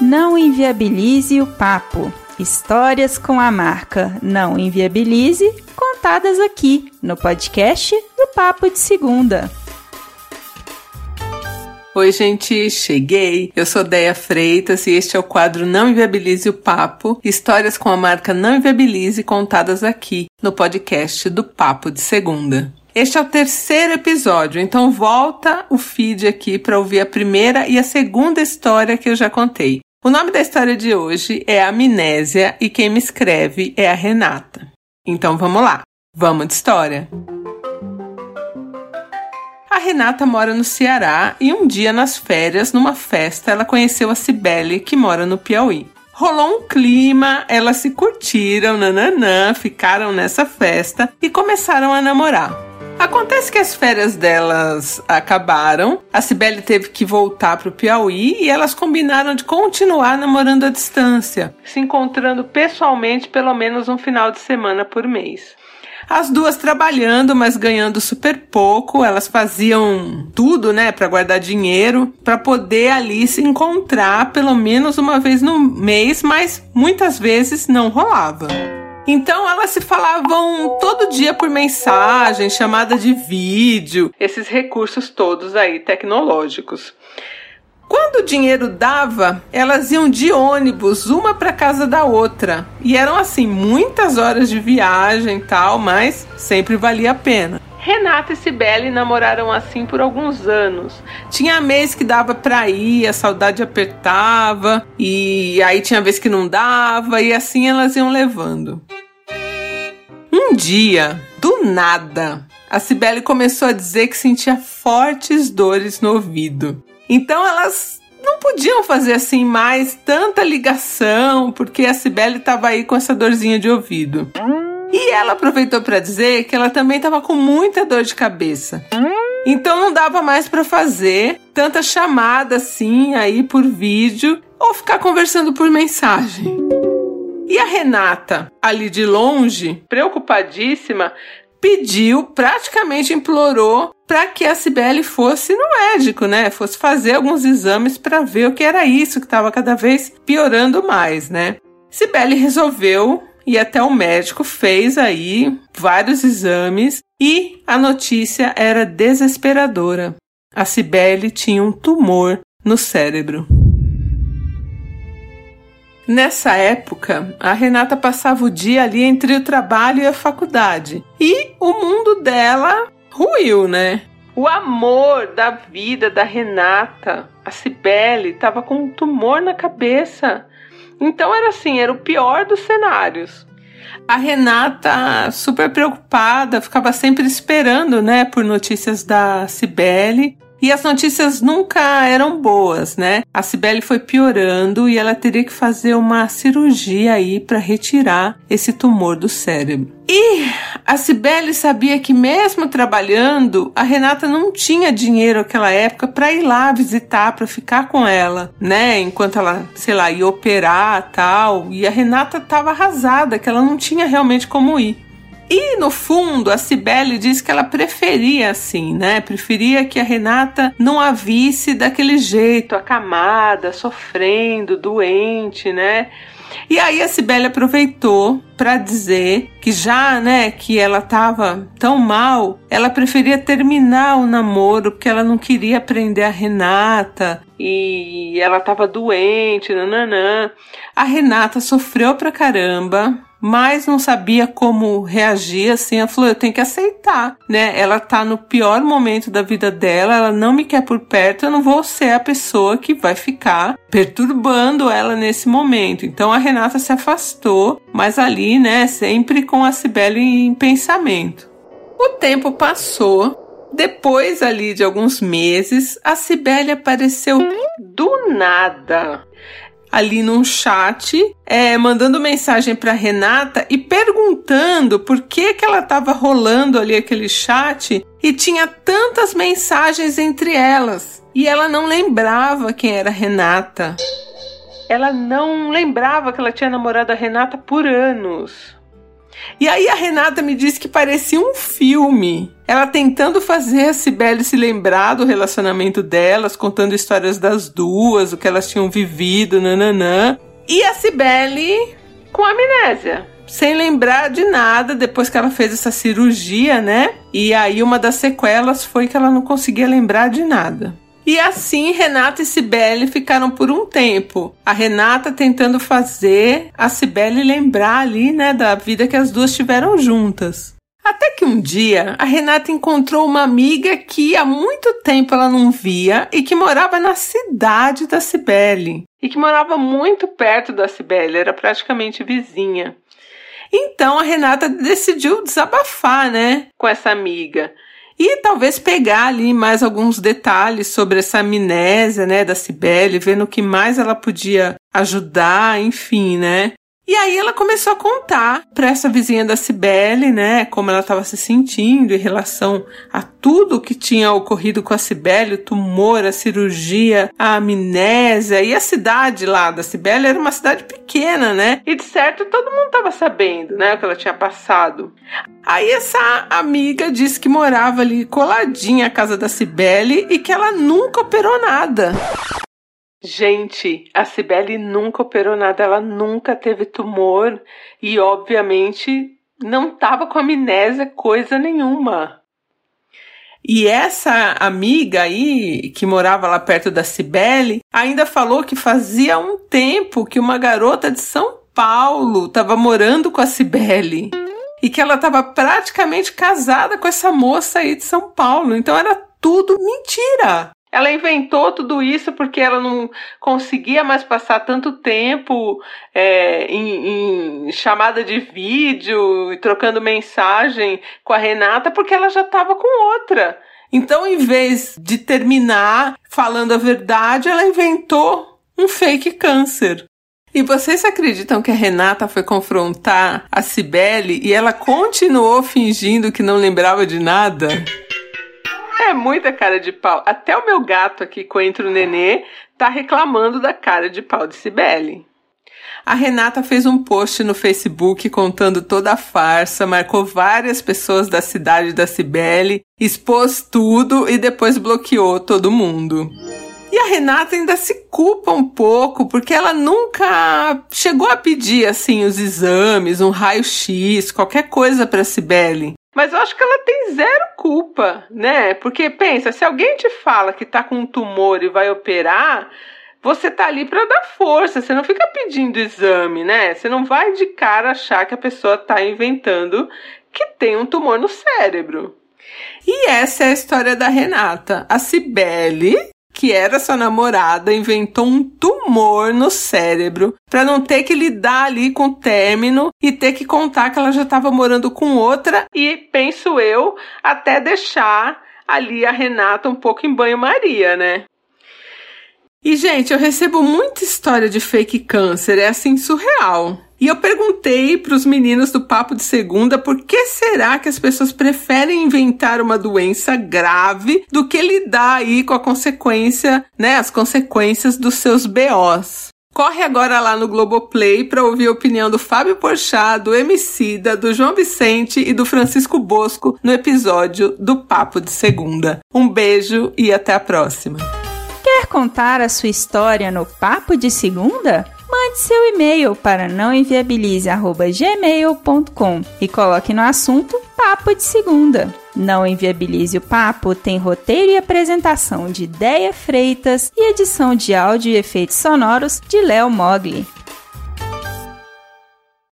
Não inviabilize o papo. Histórias com a marca Não Inviabilize, contadas aqui no podcast do Papo de Segunda. Oi, gente, cheguei. Eu sou Deia Freitas e este é o quadro Não Inviabilize o Papo, histórias com a marca Não Inviabilize contadas aqui no podcast do Papo de Segunda. Este é o terceiro episódio, então volta o feed aqui para ouvir a primeira e a segunda história que eu já contei. O nome da história de hoje é Amnésia e quem me escreve é a Renata. Então vamos lá, vamos de história. A Renata mora no Ceará e um dia nas férias, numa festa, ela conheceu a Cibele, que mora no Piauí. Rolou um clima, elas se curtiram, nananã, ficaram nessa festa e começaram a namorar. Acontece que as férias delas acabaram, a Cibele teve que voltar para o Piauí e elas combinaram de continuar namorando à distância, se encontrando pessoalmente pelo menos um final de semana por mês. As duas trabalhando, mas ganhando super pouco. Elas faziam tudo, né, para guardar dinheiro, para poder ali se encontrar pelo menos uma vez no mês, mas muitas vezes não rolava. Então elas se falavam todo dia por mensagem, chamada de vídeo, esses recursos todos aí tecnológicos. Quando o dinheiro dava, elas iam de ônibus, uma para casa da outra. E eram assim, muitas horas de viagem tal, mas sempre valia a pena. Renata e Cibele namoraram assim por alguns anos. Tinha mês que dava pra ir, a saudade apertava, e aí tinha vez que não dava, e assim elas iam levando. Dia, do nada, a Cibele começou a dizer que sentia fortes dores no ouvido. Então elas não podiam fazer assim mais tanta ligação, porque a Cibele estava aí com essa dorzinha de ouvido. E ela aproveitou para dizer que ela também estava com muita dor de cabeça. Então não dava mais para fazer tanta chamada assim aí por vídeo ou ficar conversando por mensagem. E a Renata, ali de longe, preocupadíssima, pediu, praticamente implorou para que a Cibele fosse no médico, né? Fosse fazer alguns exames para ver o que era isso que estava cada vez piorando mais, né? Cibele resolveu ir até o médico, fez aí vários exames e a notícia era desesperadora. A Cibele tinha um tumor no cérebro. Nessa época, a Renata passava o dia ali entre o trabalho e a faculdade. E o mundo dela ruiu, né? O amor da vida da Renata, a Cibele, estava com um tumor na cabeça. Então era assim, era o pior dos cenários. A Renata, super preocupada, ficava sempre esperando, né, por notícias da Cibele. E as notícias nunca eram boas, né? A Cibele foi piorando e ela teria que fazer uma cirurgia aí para retirar esse tumor do cérebro. E a Cibele sabia que mesmo trabalhando, a Renata não tinha dinheiro naquela época para ir lá visitar, para ficar com ela, né? Enquanto ela, sei lá, ia operar, tal. E a Renata estava arrasada, que ela não tinha realmente como ir. E no fundo, a Cibele diz que ela preferia assim, né? Preferia que a Renata não a visse daquele jeito, acamada, sofrendo, doente, né? E aí a Cibele aproveitou para dizer que já, né, que ela estava tão mal, ela preferia terminar o namoro porque ela não queria prender a Renata e ela estava doente, nananã. A Renata sofreu pra caramba, mas não sabia como reagir assim. Ela falou: eu tenho que aceitar, né? Ela tá no pior momento da vida dela, ela não me quer por perto, eu não vou ser a pessoa que vai ficar perturbando ela nesse momento. Então a Renata se afastou, mas ali, né, sempre com a Cibele em pensamento. O tempo passou. Depois ali de alguns meses, a Cibele apareceu do nada ali num chat, é, mandando mensagem para Renata e perguntando por que que ela estava rolando ali aquele chat e tinha tantas mensagens entre elas. E ela não lembrava quem era Renata. Ela não lembrava que ela tinha namorado a Renata por anos. E aí a Renata me disse que parecia um filme. Ela tentando fazer a Cibele se lembrar do relacionamento delas, contando histórias das duas, o que elas tinham vivido, nananã. E a Cibele com amnésia sem lembrar de nada depois que ela fez essa cirurgia, né? E aí uma das sequelas foi que ela não conseguia lembrar de nada. E assim Renata e Cibele ficaram por um tempo. A Renata tentando fazer a Cibele lembrar ali, né, da vida que as duas tiveram juntas. Até que um dia a Renata encontrou uma amiga que há muito tempo ela não via e que morava na cidade da Cibele. E que morava muito perto da Cibele, era praticamente vizinha. Então a Renata decidiu desabafar, né, com essa amiga e talvez pegar ali mais alguns detalhes sobre essa amnésia, né, da Cibele, vendo o que mais ela podia ajudar, enfim, né? E aí ela começou a contar para essa vizinha da Cibele, né, como ela estava se sentindo em relação a tudo que tinha ocorrido com a Cibele, o tumor, a cirurgia, a amnésia e a cidade lá da Cibele era uma cidade pequena, né? E de certo todo mundo estava sabendo, né, o que ela tinha passado. Aí essa amiga disse que morava ali coladinha à casa da Cibele e que ela nunca operou nada. Gente, a Cibele nunca operou nada, ela nunca teve tumor e, obviamente, não estava com amnésia coisa nenhuma. E essa amiga aí, que morava lá perto da Cibele, ainda falou que fazia um tempo que uma garota de São Paulo estava morando com a Cibele. E que ela estava praticamente casada com essa moça aí de São Paulo. Então era tudo mentira. Ela inventou tudo isso porque ela não conseguia mais passar tanto tempo é, em, em, chamada de vídeo e trocando mensagem com a Renata porque ela já estava com outra. Então, em vez de terminar falando a verdade, ela inventou um fake câncer. E vocês acreditam que a Renata foi confrontar a Cibele e ela continuou fingindo que não lembrava de nada? É muita cara de pau. Até o meu gato aqui, Coentro Nenê, tá reclamando da cara de pau de Cibele. A Renata fez um post no Facebook contando toda a farsa, marcou várias pessoas da cidade da Cibele, expôs tudo e depois bloqueou todo mundo. E a Renata ainda se culpa um pouco, porque ela nunca chegou a pedir assim os exames, um raio-x, qualquer coisa para Cibele. Mas eu acho que ela tem zero culpa, né? Porque pensa, se alguém te fala que tá com um tumor e vai operar, você tá ali para dar força, você não fica pedindo exame, né? Você não vai de cara achar que a pessoa tá inventando que tem um tumor no cérebro. E essa é a história da Renata. A Cibele que era sua namorada, inventou um tumor no cérebro para não ter que lidar ali com o término e ter que contar que ela já estava morando com outra e, penso eu, até deixar ali a Renata um pouco em banho-maria, né? E, gente, eu recebo muita história de fake câncer, é assim surreal. E eu perguntei para os meninos do Papo de Segunda por que será que as pessoas preferem inventar uma doença grave do que lidar aí com a consequência, né, as consequências dos seus BOs. Corre agora lá no Globoplay para ouvir a opinião do Fábio Porchat, do Emicida, do João Vicente e do Francisco Bosco no episódio do Papo de Segunda. Um beijo e até a próxima. Quer contar a sua história no Papo de Segunda? Mande seu e-mail para nãoenviabilize@gmail.com e coloque no assunto Papo de Segunda. Não Enviabilize o Papo tem roteiro e apresentação de Ideia Freitas e edição de áudio e efeitos sonoros de Léo Mogli.